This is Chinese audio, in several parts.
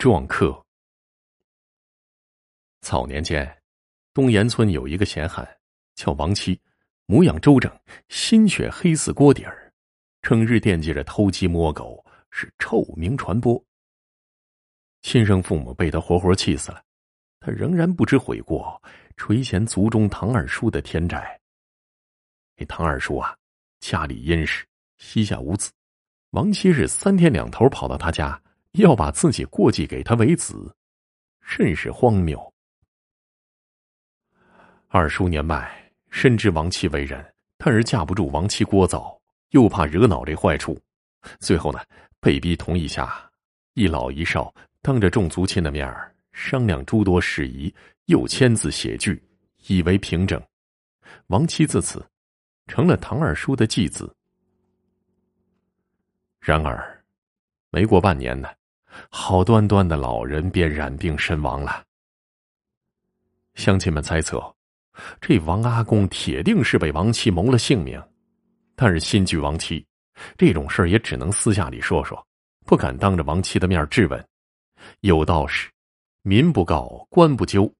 撞客。早年间，东岩村有一个闲汉，叫王七，模样周正，心血黑似锅底儿，整日惦记着偷鸡摸狗，是臭名传播。亲生父母被他活活气死了，他仍然不知悔过，垂涎族中唐二叔的天债。那唐二叔啊，家里殷实，膝下无子，王七是三天两头跑到他家。要把自己过继给他为子，甚是荒谬。二叔年迈，深知王妻为人，但是架不住王妻聒噪，又怕惹恼这坏处，最后呢，被逼同意下，一老一少当着众族亲的面儿商量诸多事宜，又签字写据，以为凭证。王七自此成了唐二叔的继子。然而，没过半年呢。好端端的老人便染病身亡了。乡亲们猜测，这王阿公铁定是被王七谋了性命，但是心惧王七，这种事也只能私下里说说，不敢当着王七的面质问。有道是，民不告，官不究。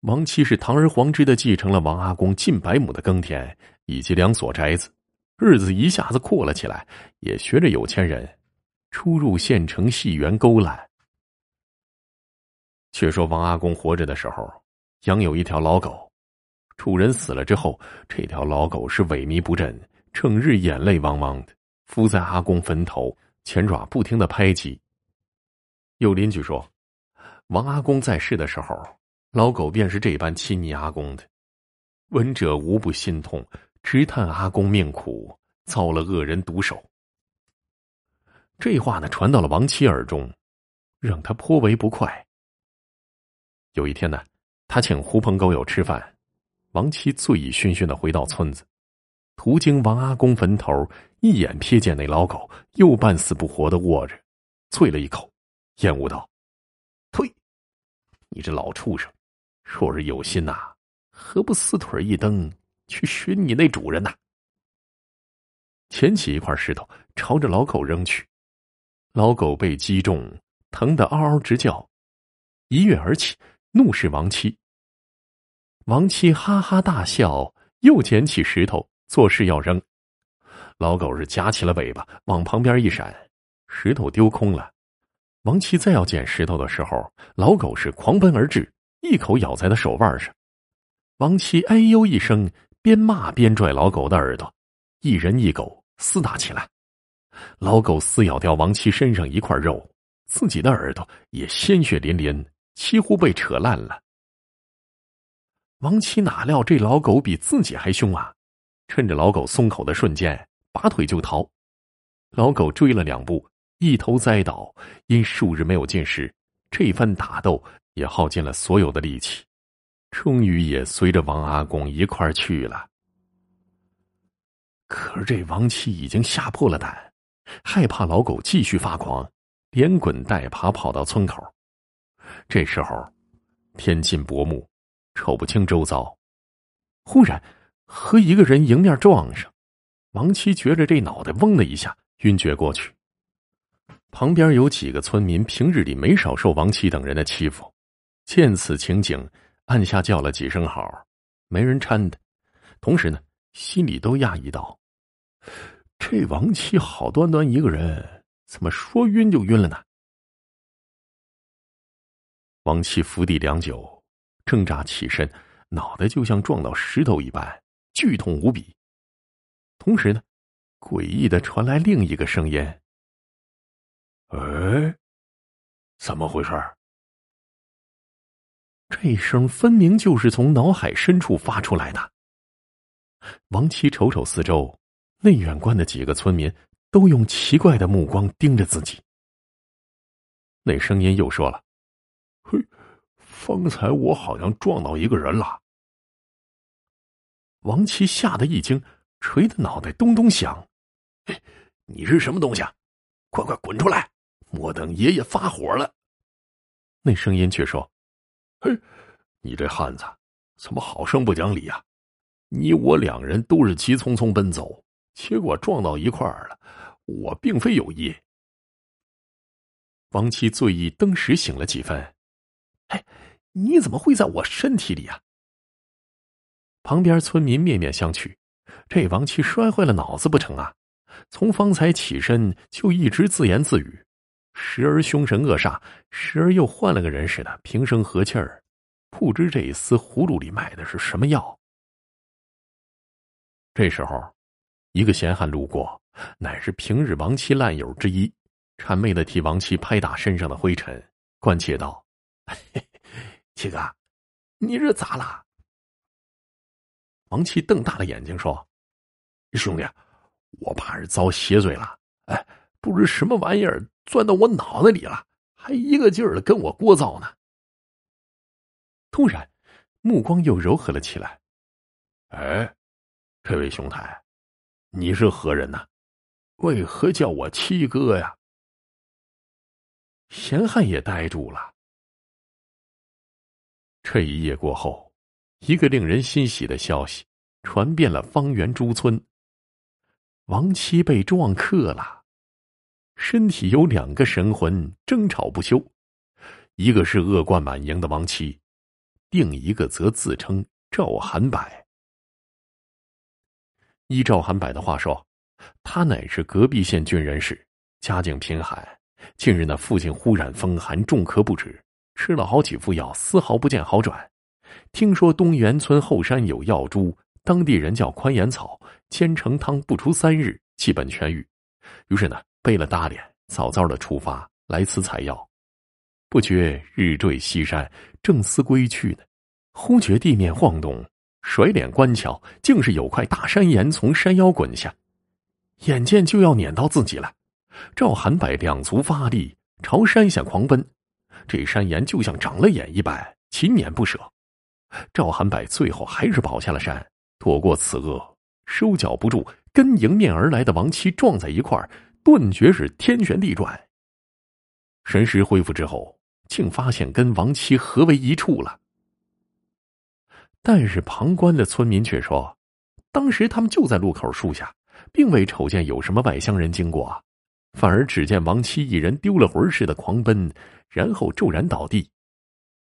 王七是堂而皇之的继承了王阿公近百亩的耕田以及两所宅子，日子一下子阔了起来，也学着有钱人。出入县城戏园勾揽。却说王阿公活着的时候，养有一条老狗，主人死了之后，这条老狗是萎靡不振，整日眼泪汪汪的，伏在阿公坟头，前爪不停的拍击。有邻居说，王阿公在世的时候，老狗便是这般亲昵阿公的，闻者无不心痛，直叹阿公命苦，遭了恶人毒手。这话呢传到了王七耳中，让他颇为不快。有一天呢，他请狐朋狗友吃饭，王七醉醺醺的回到村子，途经王阿公坟头，一眼瞥见那老狗又半死不活的卧着，啐了一口，厌恶道：“呸！你这老畜生，若是有心呐，何不四腿一蹬去寻你那主人呐？”捡起一块石头，朝着老狗扔去。老狗被击中，疼得嗷嗷直叫，一跃而起，怒视王七。王七哈哈大笑，又捡起石头，作势要扔。老狗是夹起了尾巴，往旁边一闪，石头丢空了。王七再要捡石头的时候，老狗是狂奔而至，一口咬在他手腕上。王七哎呦一声，边骂边拽老狗的耳朵，一人一狗厮打起来。老狗撕咬掉王七身上一块肉，自己的耳朵也鲜血淋淋，几乎被扯烂了。王七哪料这老狗比自己还凶啊！趁着老狗松口的瞬间，拔腿就逃。老狗追了两步，一头栽倒。因数日没有进食，这番打斗也耗尽了所有的力气，终于也随着王阿公一块去了。可是这王七已经吓破了胆。害怕老狗继续发狂，连滚带爬跑到村口。这时候，天近薄暮，瞅不清周遭。忽然，和一个人迎面撞上，王七觉着这脑袋嗡的一下，晕厥过去。旁边有几个村民，平日里没少受王七等人的欺负，见此情景，按下叫了几声好，没人搀他，同时呢，心里都讶异道。这王七好端端一个人，怎么说晕就晕了呢？王七伏地良久，挣扎起身，脑袋就像撞到石头一般，剧痛无比。同时呢，诡异的传来另一个声音：“哎，怎么回事？”这声分明就是从脑海深处发出来的。王七瞅瞅四周。内远观的几个村民都用奇怪的目光盯着自己。那声音又说了：“嘿，方才我好像撞到一个人了。”王琦吓得一惊，捶的脑袋咚咚响。“你是什么东西啊？快快滚出来！莫等爷爷发火了。”那声音却说：“嘿，你这汉子怎么好生不讲理呀？你我两人都是急匆匆奔走。”结果撞到一块儿了，我并非有意。王七醉意登时醒了几分。哎，你怎么会在我身体里啊？旁边村民面面相觑，这王七摔坏了脑子不成啊？从方才起身就一直自言自语，时而凶神恶煞，时而又换了个人似的平声和气儿，不知这一丝葫芦里卖的是什么药。这时候，一个闲汉路过，乃是平日王七烂友之一，谄媚的替王七拍打身上的灰尘，关切道：“七哥，你这咋了？”王七瞪大了眼睛说：“兄弟，我怕是遭邪罪了。哎，不知什么玩意儿钻到我脑子里了，还一个劲儿的跟我聒噪呢。”突然，目光又柔和了起来。“哎，这位兄台，你是何人呢？为何叫我七哥呀？”闲汉也呆住了。这一夜过后。一个令人欣喜的消息传遍了方圆诸村。王七被撞克了，身体有两个神魂争吵不休，一个是恶贯满盈的王七，另一个则自称赵寒柏。依赵寒柏的话说，他乃是隔壁县郡人士，家境贫寒。近日呢，父亲忽然风寒，重咳不止，吃了好几副药，丝毫不见好转。听说东园村后山有药株，当地人叫宽颜草，煎成汤，不出三日，基本痊愈。于是呢，背了大脸，早早的出发来此采药。不觉日坠西山，正思归去呢，忽觉地面晃动，甩脸观瞧，竟是有块大山岩从山腰滚下，眼见就要碾到自己了。赵寒柏两足发力，朝山下狂奔，这山岩就像长了眼一般，紧撵不舍。赵寒柏最后还是跑下了山，躲过此厄，收脚不住，跟迎面而来的王七撞在一块儿，顿觉是天旋地转。神识恢复之后，竟发现跟王七合为一处了。但是旁观的村民却说，当时他们就在路口树下，并未瞅见有什么外乡人经过，反而只见王七一人丢了魂似的狂奔，然后骤然倒地。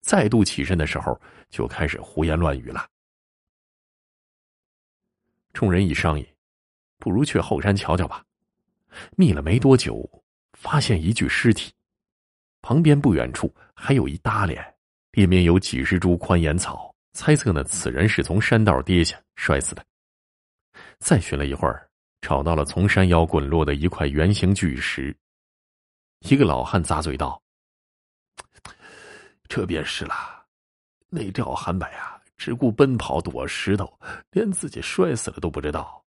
再度起身的时候，就开始胡言乱语了。众人一商议，不如去后山瞧瞧吧。觅了没多久，发现一具尸体，旁边不远处还有一搭脸，里面有几十株宽颜草，猜测呢此人是从山道跌下摔死的。再寻了一会儿，找到了从山腰滚落的一块圆形巨石。一个老汉咂嘴道。这便是了，那赵寒柏啊，只顾奔跑躲石头，连自己摔死了都不知道。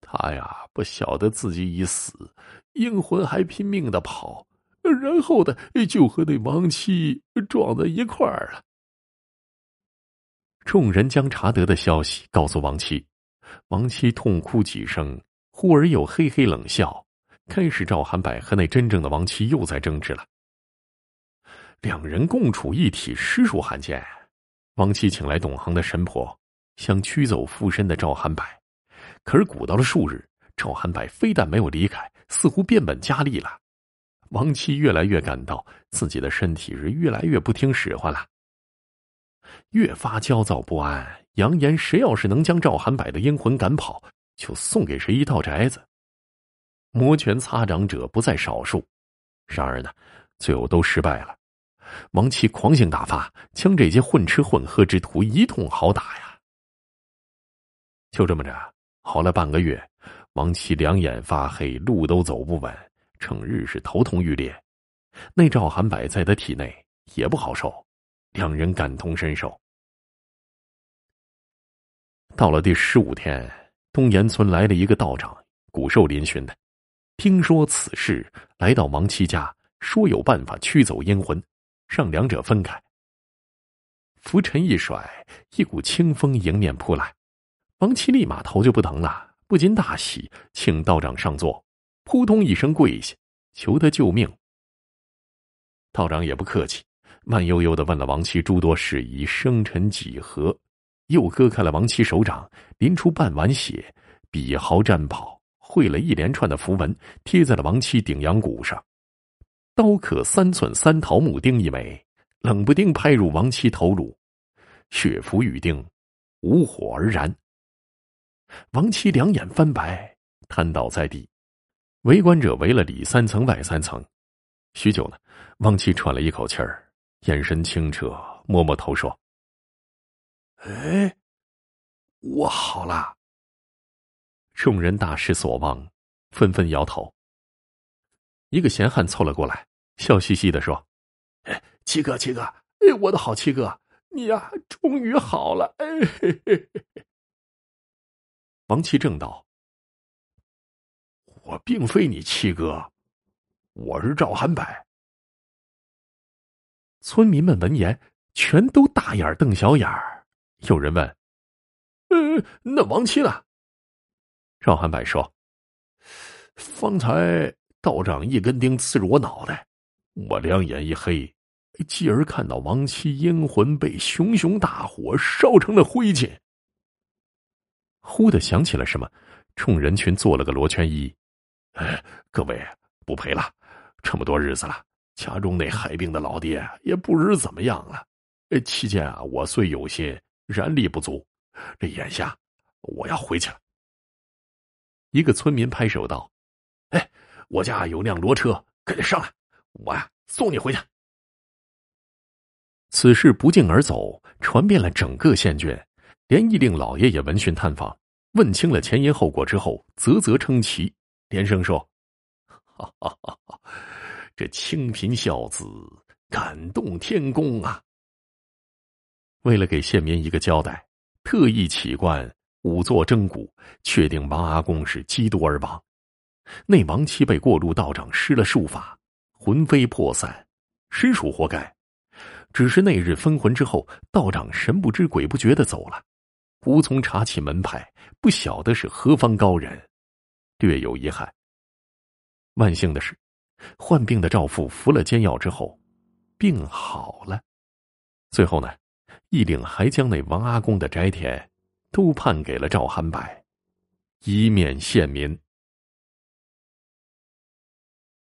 他呀，不晓得自己已死，阴魂还拼命的跑，然后的就和那王七撞在一块儿了。众人将查得的消息告诉王七，王七痛哭几声，忽而又嘿嘿冷笑，开始赵寒柏和那真正的王七又在争执了。两人共处一体，实属罕见。王七请来懂行的神婆，想驱走附身的赵寒柏，可是鼓捣了数日，赵寒柏非但没有离开，似乎变本加厉了。王七越来越感到自己的身体是越来越不听使唤了，越发焦躁不安，扬言谁要是能将赵寒柏的阴魂赶跑，就送给谁一套宅子。摩拳擦掌者不在少数，然而呢，最后都失败了。王七狂性大发，将这些混吃混喝之徒一通好打呀！就这么着，好了半个月，王七两眼发黑，路都走不稳，整日是头痛欲裂。那赵寒柏在他体内也不好受，两人感同身受。到了第十五天，东岩村来了一个道长，骨瘦嶙峋的，听说此事，来到王七家，说有办法驱走阴魂。让两者分开。拂尘一甩，一股清风迎面扑来，王七立马头就不疼了，不禁大喜，请道长上座，扑通一声跪下，求他救命。道长也不客气，慢悠悠的问了王七诸多事宜，生辰几何，又割开了王七手掌，淋出半碗血，笔毫战袍，绘了一连串的符文，贴在了王七顶阳骨上。刀刻三寸三桃木钉一枚，冷不丁拍入王七头颅，血符玉钉，无火而燃。王七两眼翻白，瘫倒在地。围观者围了里三层外三层，许久呢，王七喘了一口气儿，眼神清澈，摸摸头说：“哎，我好了。”众人大失所望，纷纷摇头。一个闲汉凑了过来，笑嘻嘻的说：“哎，七哥，七哥，哎，我的好七哥，你呀，终于好了。”哎，嘿嘿嘿。王七正道。我并非你七哥，我是赵寒柏。村民们闻言，全都大眼瞪小眼儿。有人问：“嗯，那王七呢？”赵寒柏说：“方才道长一根钉刺入我脑袋，我两眼一黑，继而看到王七阴魂被熊熊大火烧成了灰烬。”忽的想起了什么，冲人群做了个罗圈揖。哎，各位不陪了，这么多日子了，家中那害病的老爹也不知怎么样了。期间啊，我虽有心，然力不足。这眼下我要回去了。一个村民拍手道：“哎，我家有辆骡车，快点上来，我呀送你回去。”此事不胫而走，传遍了整个县郡，连义令老爷也闻讯探访，问清了前因后果之后，啧啧称奇。连声说：“哈哈哈这清贫孝子感动天公啊！”为了给县民一个交代，特意起棺仵作蒸骨，确定王阿公是激毒而亡。那王七被过路道长施了术法，魂飞魄散，实属活该。只是那日分魂之后，道长神不知鬼不觉的走了，无从查起门派，不晓得是何方高人。略有遗憾。万幸的是，患病的赵父服了煎药之后，病好了。最后呢，义领还将那王阿公的宅田都判给了赵寒柏，以免县民